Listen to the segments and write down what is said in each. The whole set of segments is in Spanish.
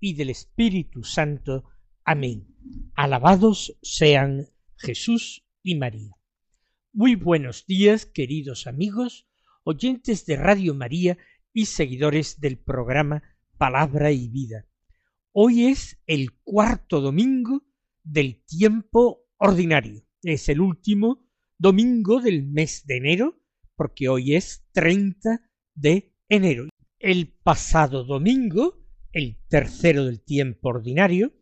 y del Espíritu Santo. Amén. Alabados sean Jesús y María. Muy buenos días, queridos amigos, oyentes de Radio María y seguidores del programa Palabra y Vida. Hoy es el cuarto domingo del tiempo ordinario. Es el último domingo del mes de enero, porque hoy es 30 de enero el pasado domingo, el tercero del tiempo ordinario,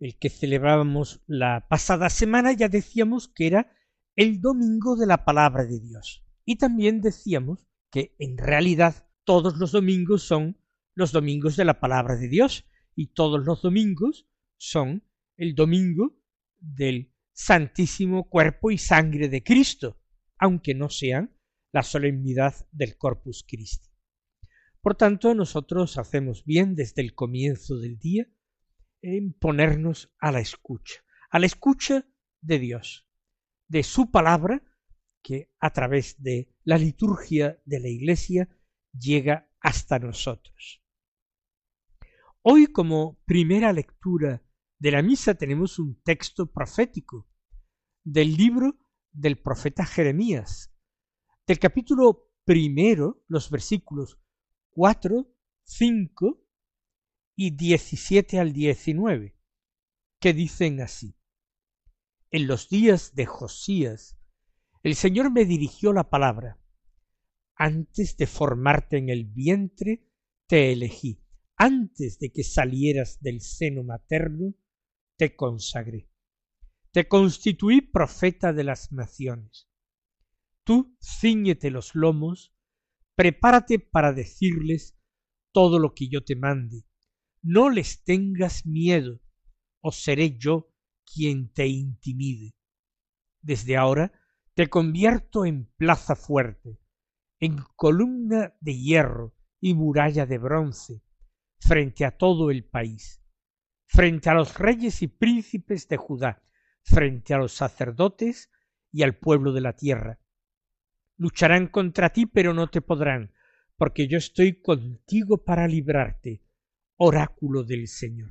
el que celebrábamos la pasada semana, ya decíamos que era el domingo de la palabra de Dios. Y también decíamos que en realidad todos los domingos son los domingos de la palabra de Dios y todos los domingos son el domingo del Santísimo Cuerpo y Sangre de Cristo, aunque no sean la solemnidad del Corpus Christi. Por tanto, nosotros hacemos bien desde el comienzo del día en ponernos a la escucha, a la escucha de Dios, de su palabra, que a través de la liturgia de la Iglesia llega hasta nosotros. Hoy como primera lectura de la misa tenemos un texto profético del libro del profeta Jeremías, del capítulo primero, los versículos 4, 5 y 17 al 19, que dicen así. En los días de Josías, el Señor me dirigió la palabra. Antes de formarte en el vientre, te elegí. Antes de que salieras del seno materno, te consagré. Te constituí profeta de las naciones. Tú ciñete los lomos prepárate para decirles todo lo que yo te mande. No les tengas miedo, o seré yo quien te intimide. Desde ahora te convierto en plaza fuerte, en columna de hierro y muralla de bronce, frente a todo el país, frente a los reyes y príncipes de Judá, frente a los sacerdotes y al pueblo de la tierra, lucharán contra ti, pero no te podrán, porque yo estoy contigo para librarte, oráculo del Señor.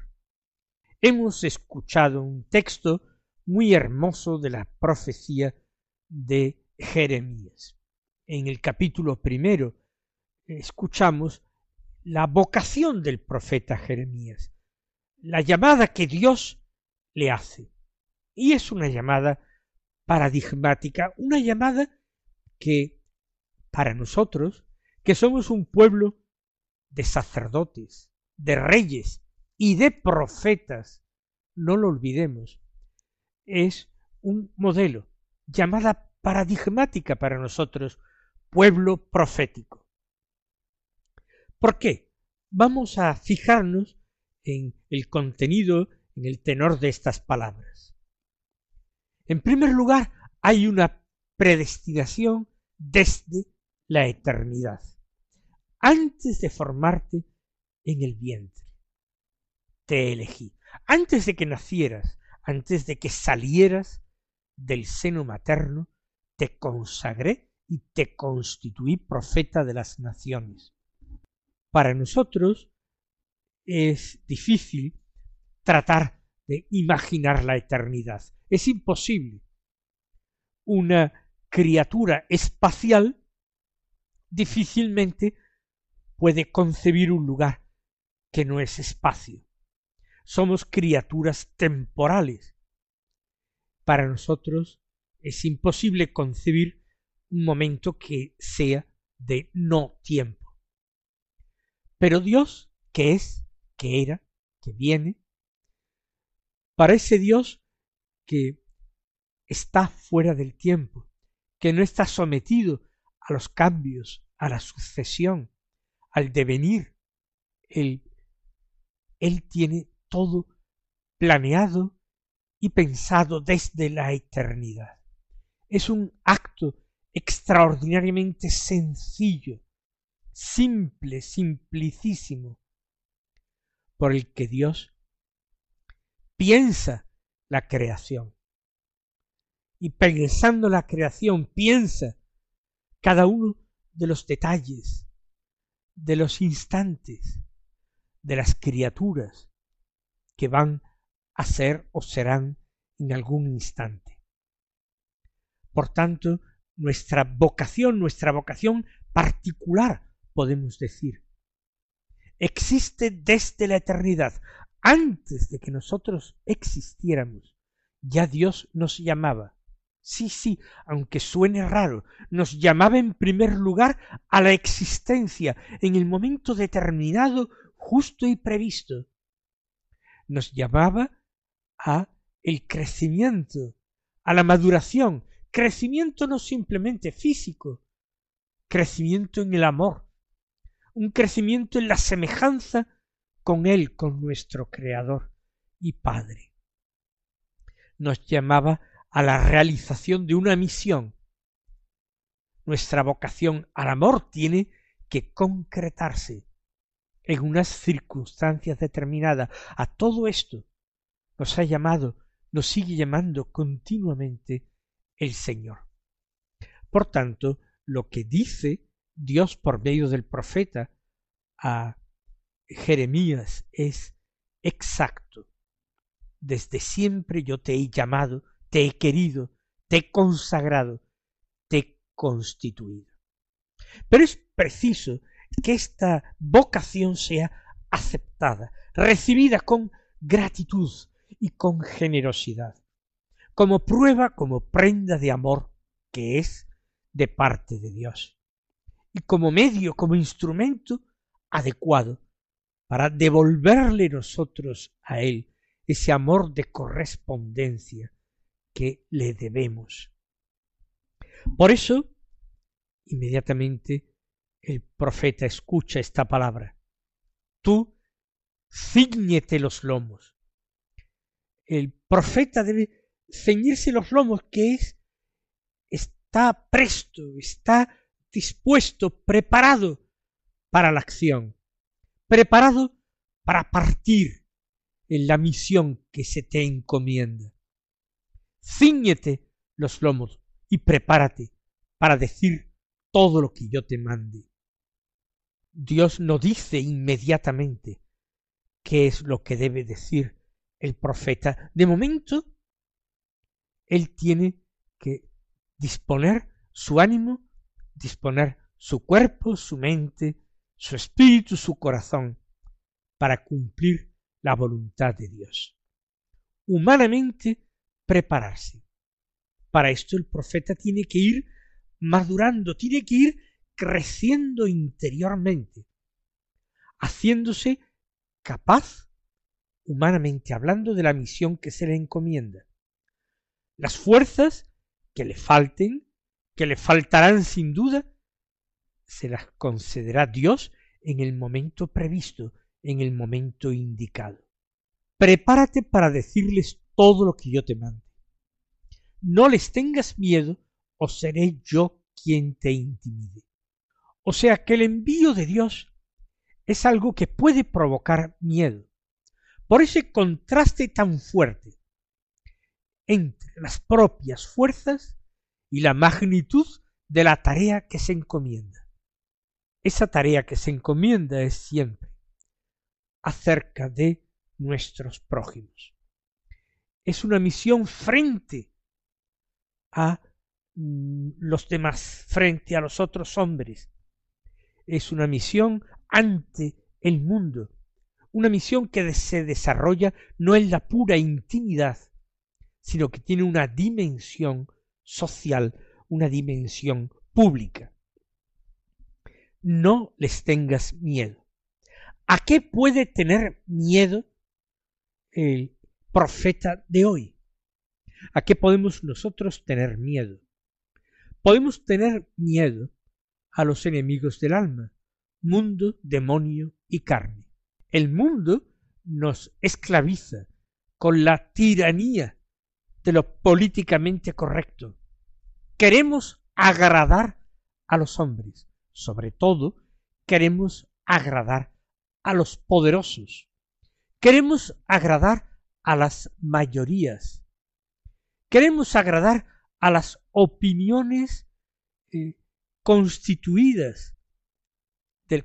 Hemos escuchado un texto muy hermoso de la profecía de Jeremías. En el capítulo primero escuchamos la vocación del profeta Jeremías, la llamada que Dios le hace. Y es una llamada paradigmática, una llamada que para nosotros, que somos un pueblo de sacerdotes, de reyes y de profetas, no lo olvidemos, es un modelo, llamada paradigmática para nosotros, pueblo profético. ¿Por qué? Vamos a fijarnos en el contenido, en el tenor de estas palabras. En primer lugar, hay una predestinación desde la eternidad, antes de formarte en el vientre. Te elegí, antes de que nacieras, antes de que salieras del seno materno, te consagré y te constituí profeta de las naciones. Para nosotros es difícil tratar de imaginar la eternidad. Es imposible. Una criatura espacial difícilmente puede concebir un lugar que no es espacio. Somos criaturas temporales. Para nosotros es imposible concebir un momento que sea de no tiempo. Pero Dios, que es, que era, que viene, parece Dios que está fuera del tiempo, que no está sometido a los cambios, a la sucesión, al devenir. Él, tiene todo planeado y pensado desde la eternidad. Es un acto extraordinariamente sencillo, simple, simplicísimo, por el que Dios piensa la creación. Y pensando la creación, piensa cada uno de los detalles, de los instantes, de las criaturas que van a ser o serán en algún instante. Por tanto, nuestra vocación, nuestra vocación particular, podemos decir, existe desde la eternidad. Antes de que nosotros existiéramos, ya Dios nos llamaba. Sí, sí, aunque suene raro, nos llamaba en primer lugar a la existencia en el momento determinado, justo y previsto. Nos llamaba a el crecimiento, a la maduración, crecimiento no simplemente físico, crecimiento en el amor, un crecimiento en la semejanza con Él, con nuestro Creador y Padre. Nos llamaba a la realización de una misión. Nuestra vocación al amor tiene que concretarse en unas circunstancias determinadas. A todo esto nos ha llamado, nos sigue llamando continuamente el Señor. Por tanto, lo que dice Dios por medio del profeta a Jeremías es exacto. Desde siempre yo te he llamado, te he querido, te he consagrado, te he constituido. Pero es preciso que esta vocación sea aceptada, recibida con gratitud y con generosidad, como prueba, como prenda de amor que es de parte de Dios y como medio, como instrumento adecuado para devolverle nosotros a Él ese amor de correspondencia que le debemos. Por eso, inmediatamente el profeta escucha esta palabra. Tú ciñete los lomos. El profeta debe ceñirse los lomos, que es, está presto, está dispuesto, preparado para la acción, preparado para partir en la misión que se te encomienda. Cíñete los lomos y prepárate para decir todo lo que yo te mande. Dios no dice inmediatamente qué es lo que debe decir el profeta. De momento, él tiene que disponer su ánimo disponer su cuerpo, su mente, su espíritu, su corazón, para cumplir la voluntad de Dios. Humanamente, prepararse. Para esto el profeta tiene que ir madurando, tiene que ir creciendo interiormente, haciéndose capaz, humanamente hablando, de la misión que se le encomienda. Las fuerzas que le falten que le faltarán sin duda, se las concederá Dios en el momento previsto, en el momento indicado. Prepárate para decirles todo lo que yo te mande. No les tengas miedo, o seré yo quien te intimide. O sea que el envío de Dios es algo que puede provocar miedo, por ese contraste tan fuerte entre las propias fuerzas y la magnitud de la tarea que se encomienda. Esa tarea que se encomienda es siempre acerca de nuestros prójimos. Es una misión frente a mm, los demás, frente a los otros hombres. Es una misión ante el mundo, una misión que se desarrolla no en la pura intimidad, sino que tiene una dimensión social, una dimensión pública. No les tengas miedo. ¿A qué puede tener miedo el profeta de hoy? ¿A qué podemos nosotros tener miedo? Podemos tener miedo a los enemigos del alma, mundo, demonio y carne. El mundo nos esclaviza, con la tiranía de lo políticamente correcto. Queremos agradar a los hombres, sobre todo queremos agradar a los poderosos, queremos agradar a las mayorías, queremos agradar a las opiniones eh, constituidas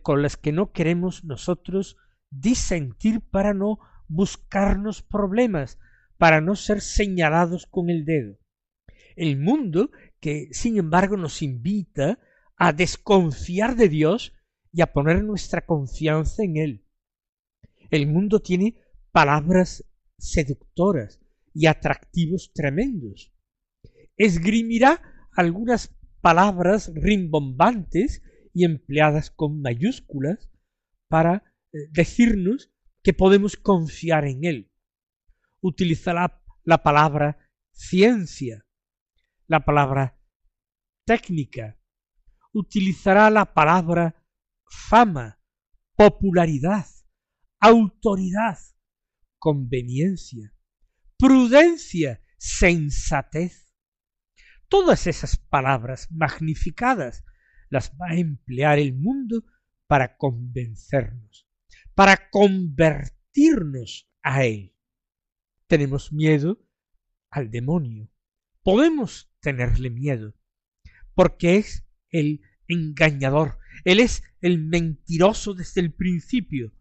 con las que no queremos nosotros disentir para no buscarnos problemas, para no ser señalados con el dedo. El mundo que, sin embargo, nos invita a desconfiar de Dios y a poner nuestra confianza en Él. El mundo tiene palabras seductoras y atractivos tremendos. Esgrimirá algunas palabras rimbombantes y empleadas con mayúsculas para eh, decirnos que podemos confiar en Él. Utilizará la palabra ciencia, la palabra técnica, utilizará la palabra fama, popularidad, autoridad, conveniencia, prudencia, sensatez. Todas esas palabras magnificadas las va a emplear el mundo para convencernos, para convertirnos a él. Tenemos miedo al demonio. Podemos tenerle miedo, porque es el engañador, él es el mentiroso desde el principio,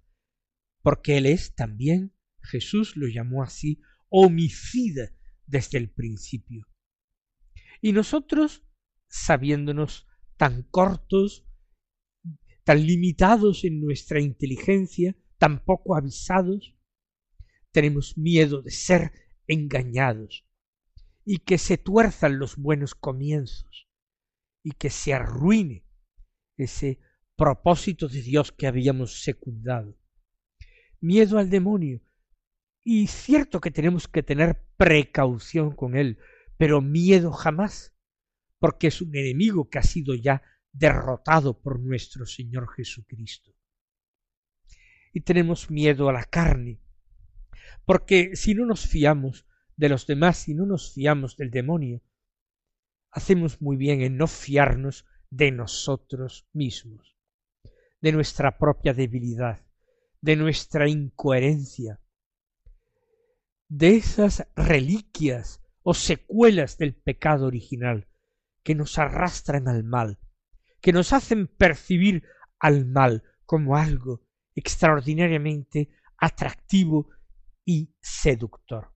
porque él es también, Jesús lo llamó así, homicida desde el principio. Y nosotros, sabiéndonos tan cortos, tan limitados en nuestra inteligencia, tan poco avisados, tenemos miedo de ser engañados y que se tuerzan los buenos comienzos y que se arruine ese propósito de Dios que habíamos secundado. Miedo al demonio. Y cierto que tenemos que tener precaución con él, pero miedo jamás porque es un enemigo que ha sido ya derrotado por nuestro Señor Jesucristo. Y tenemos miedo a la carne, porque si no nos fiamos de los demás, si no nos fiamos del demonio, hacemos muy bien en no fiarnos de nosotros mismos, de nuestra propia debilidad, de nuestra incoherencia, de esas reliquias o secuelas del pecado original que nos arrastran al mal, que nos hacen percibir al mal como algo extraordinariamente atractivo y seductor.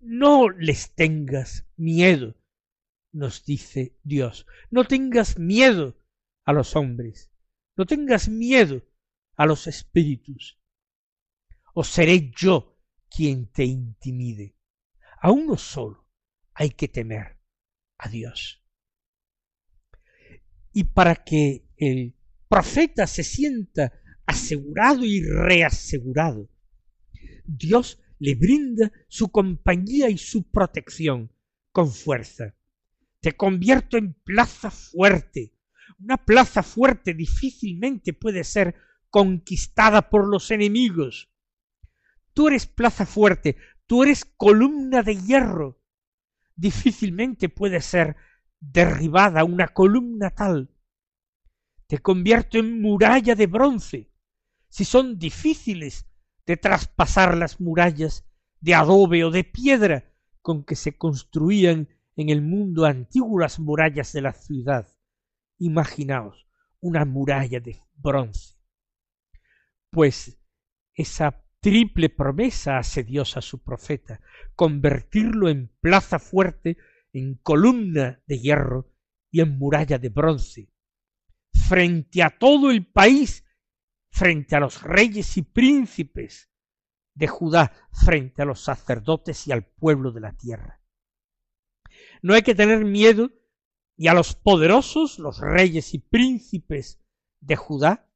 No les tengas miedo, nos dice Dios, no tengas miedo a los hombres, no tengas miedo a los espíritus, o seré yo quien te intimide. A uno solo hay que temer, a Dios. Y para que el profeta se sienta asegurado y reasegurado, Dios le brinda su compañía y su protección con fuerza. Te convierto en plaza fuerte. Una plaza fuerte difícilmente puede ser conquistada por los enemigos. Tú eres plaza fuerte, tú eres columna de hierro difícilmente puede ser derribada una columna tal. Te convierto en muralla de bronce. Si son difíciles de traspasar las murallas de adobe o de piedra con que se construían en el mundo antiguo las murallas de la ciudad. Imaginaos una muralla de bronce. Pues esa Triple promesa hace Dios a su profeta, convertirlo en plaza fuerte, en columna de hierro y en muralla de bronce, frente a todo el país, frente a los reyes y príncipes de Judá, frente a los sacerdotes y al pueblo de la tierra. No hay que tener miedo y a los poderosos, los reyes y príncipes de Judá,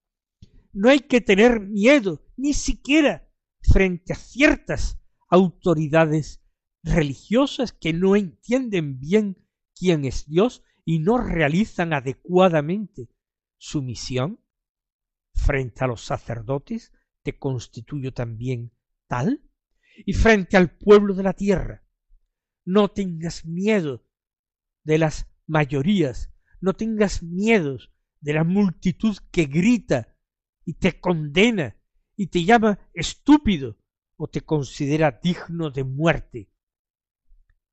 no hay que tener miedo ni siquiera frente a ciertas autoridades religiosas que no entienden bien quién es Dios y no realizan adecuadamente su misión frente a los sacerdotes, te constituyo también tal, y frente al pueblo de la tierra. No tengas miedo de las mayorías, no tengas miedo de la multitud que grita y te condena y te llama estúpido o te considera digno de muerte.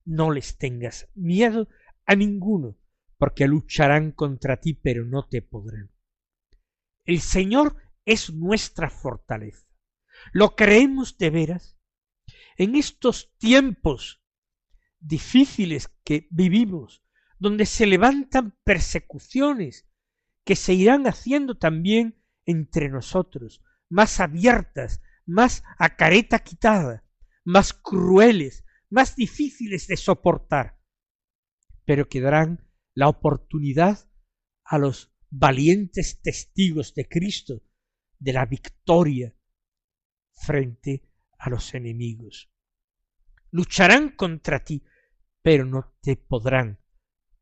No les tengas miedo a ninguno, porque lucharán contra ti, pero no te podrán. El Señor es nuestra fortaleza. ¿Lo creemos de veras? En estos tiempos difíciles que vivimos, donde se levantan persecuciones que se irán haciendo también entre nosotros, más abiertas, más a careta quitada, más crueles, más difíciles de soportar, pero que darán la oportunidad a los valientes testigos de Cristo de la victoria frente a los enemigos. Lucharán contra ti, pero no te podrán.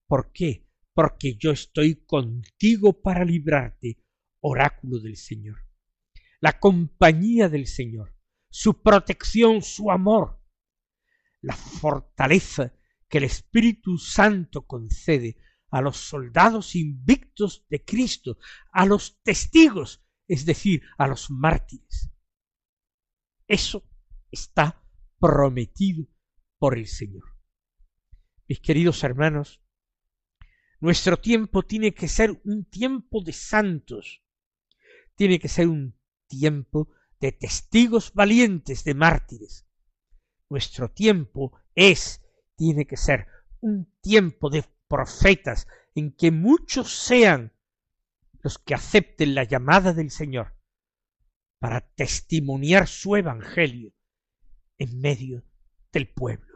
¿Por qué? Porque yo estoy contigo para librarte, oráculo del Señor. La compañía del Señor, su protección, su amor, la fortaleza que el Espíritu Santo concede a los soldados invictos de Cristo, a los testigos, es decir, a los mártires. Eso está prometido por el Señor. Mis queridos hermanos, nuestro tiempo tiene que ser un tiempo de santos, tiene que ser un tiempo de testigos valientes, de mártires. Nuestro tiempo es, tiene que ser un tiempo de profetas en que muchos sean los que acepten la llamada del Señor para testimoniar su evangelio en medio del pueblo.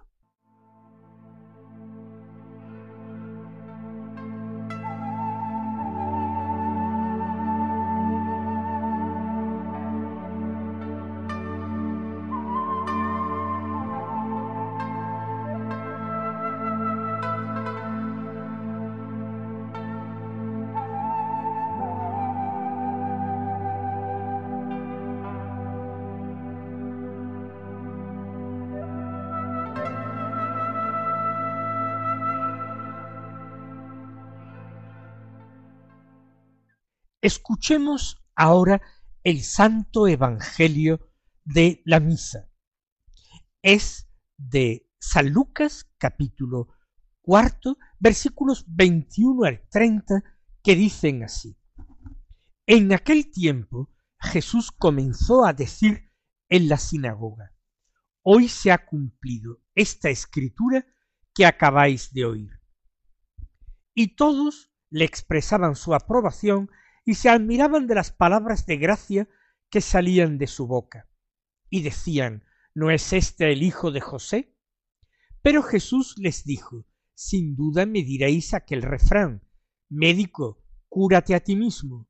Escuchemos ahora el Santo Evangelio de la Misa. Es de San Lucas capítulo cuarto, versículos 21 al 30, que dicen así. En aquel tiempo Jesús comenzó a decir en la sinagoga, Hoy se ha cumplido esta escritura que acabáis de oír. Y todos le expresaban su aprobación y se admiraban de las palabras de gracia que salían de su boca, y decían, ¿no es este el hijo de José? Pero Jesús les dijo, sin duda me diréis aquel refrán, médico, cúrate a ti mismo.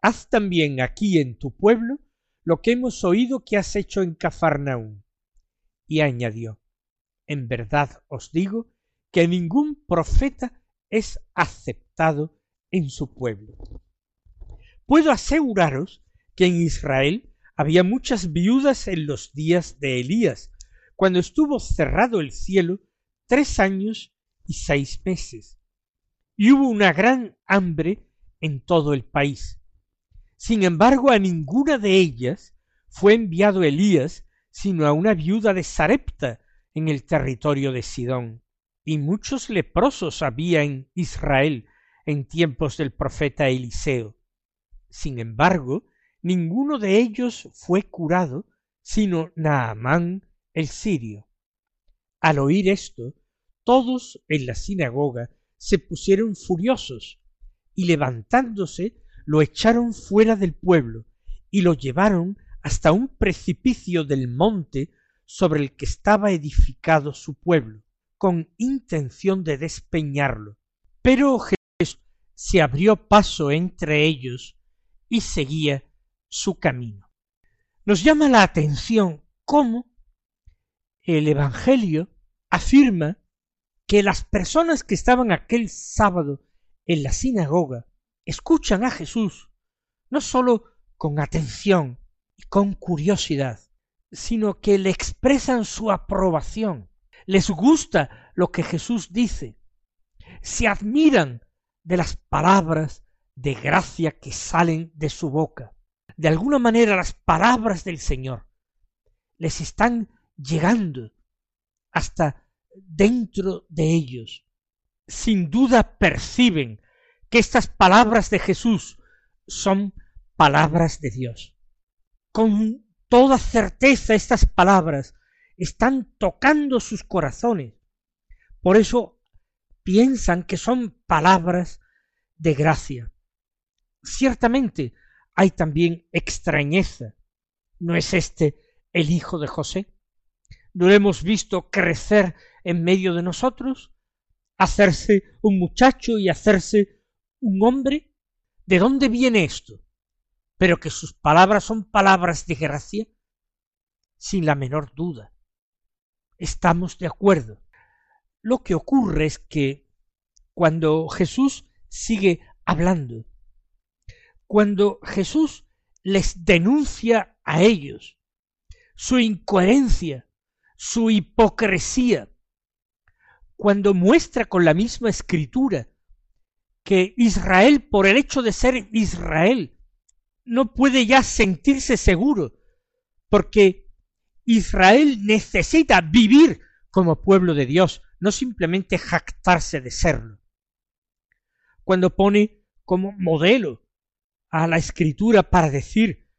Haz también aquí en tu pueblo lo que hemos oído que has hecho en Cafarnaún. Y añadió, en verdad os digo que ningún profeta es aceptado en su pueblo. Puedo aseguraros que en Israel había muchas viudas en los días de Elías, cuando estuvo cerrado el cielo tres años y seis meses, y hubo una gran hambre en todo el país. Sin embargo, a ninguna de ellas fue enviado Elías, sino a una viuda de Sarepta en el territorio de Sidón. Y muchos leprosos había en Israel en tiempos del profeta Eliseo. Sin embargo, ninguno de ellos fue curado, sino Naamán el sirio. Al oír esto, todos en la sinagoga se pusieron furiosos, y levantándose lo echaron fuera del pueblo, y lo llevaron hasta un precipicio del monte sobre el que estaba edificado su pueblo, con intención de despeñarlo. Pero Jesús se abrió paso entre ellos y seguía su camino. Nos llama la atención cómo el Evangelio afirma que las personas que estaban aquel sábado en la sinagoga escuchan a Jesús no sólo con atención y con curiosidad, sino que le expresan su aprobación. Les gusta lo que Jesús dice. Se admiran de las palabras de gracia que salen de su boca. De alguna manera las palabras del Señor les están llegando hasta dentro de ellos. Sin duda perciben que estas palabras de Jesús son palabras de Dios. Con toda certeza estas palabras están tocando sus corazones. Por eso piensan que son palabras de gracia. Ciertamente hay también extrañeza. ¿No es este el hijo de José? ¿No lo hemos visto crecer en medio de nosotros? ¿Hacerse un muchacho y hacerse un hombre? ¿De dónde viene esto? Pero que sus palabras son palabras de gracia, sin la menor duda. Estamos de acuerdo. Lo que ocurre es que cuando Jesús sigue hablando, cuando Jesús les denuncia a ellos su incoherencia, su hipocresía, cuando muestra con la misma escritura que Israel, por el hecho de ser Israel, no puede ya sentirse seguro, porque Israel necesita vivir como pueblo de Dios, no simplemente jactarse de serlo. Cuando pone como modelo a la escritura para decir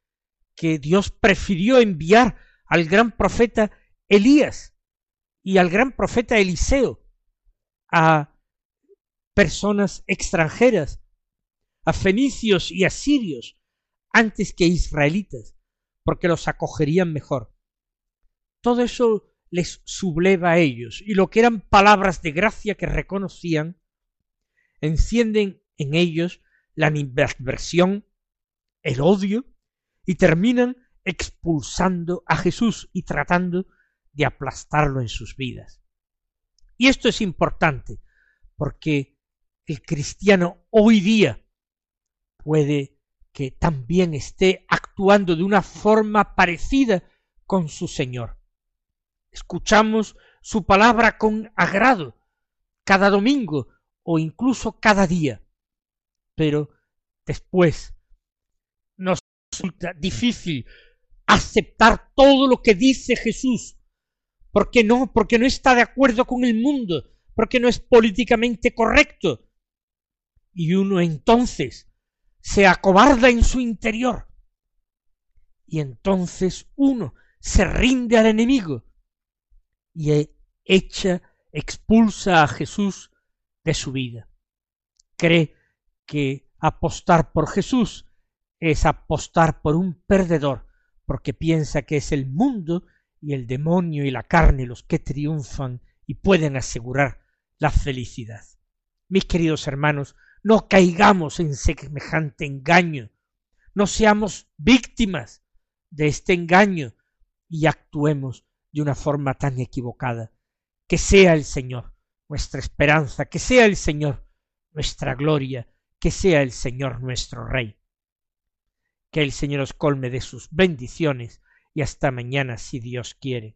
que Dios prefirió enviar al gran profeta Elías y al gran profeta Eliseo a personas extranjeras, a fenicios y asirios, antes que israelitas, porque los acogerían mejor. Todo eso les subleva a ellos, y lo que eran palabras de gracia que reconocían, encienden en ellos la inversión, el odio, y terminan expulsando a Jesús y tratando de aplastarlo en sus vidas. Y esto es importante, porque el cristiano hoy día puede que también esté actuando de una forma parecida con su Señor. Escuchamos su palabra con agrado cada domingo o incluso cada día, pero después nos resulta difícil aceptar todo lo que dice Jesús. ¿Por qué no? Porque no está de acuerdo con el mundo, porque no es políticamente correcto. Y uno entonces se acobarda en su interior. Y entonces uno se rinde al enemigo y echa, expulsa a Jesús de su vida. Cree que apostar por Jesús es apostar por un perdedor, porque piensa que es el mundo y el demonio y la carne los que triunfan y pueden asegurar la felicidad. Mis queridos hermanos, no caigamos en semejante engaño, no seamos víctimas de este engaño y actuemos de una forma tan equivocada. Que sea el Señor nuestra esperanza, que sea el Señor nuestra gloria, que sea el Señor nuestro Rey. Que el Señor os colme de sus bendiciones y hasta mañana si Dios quiere.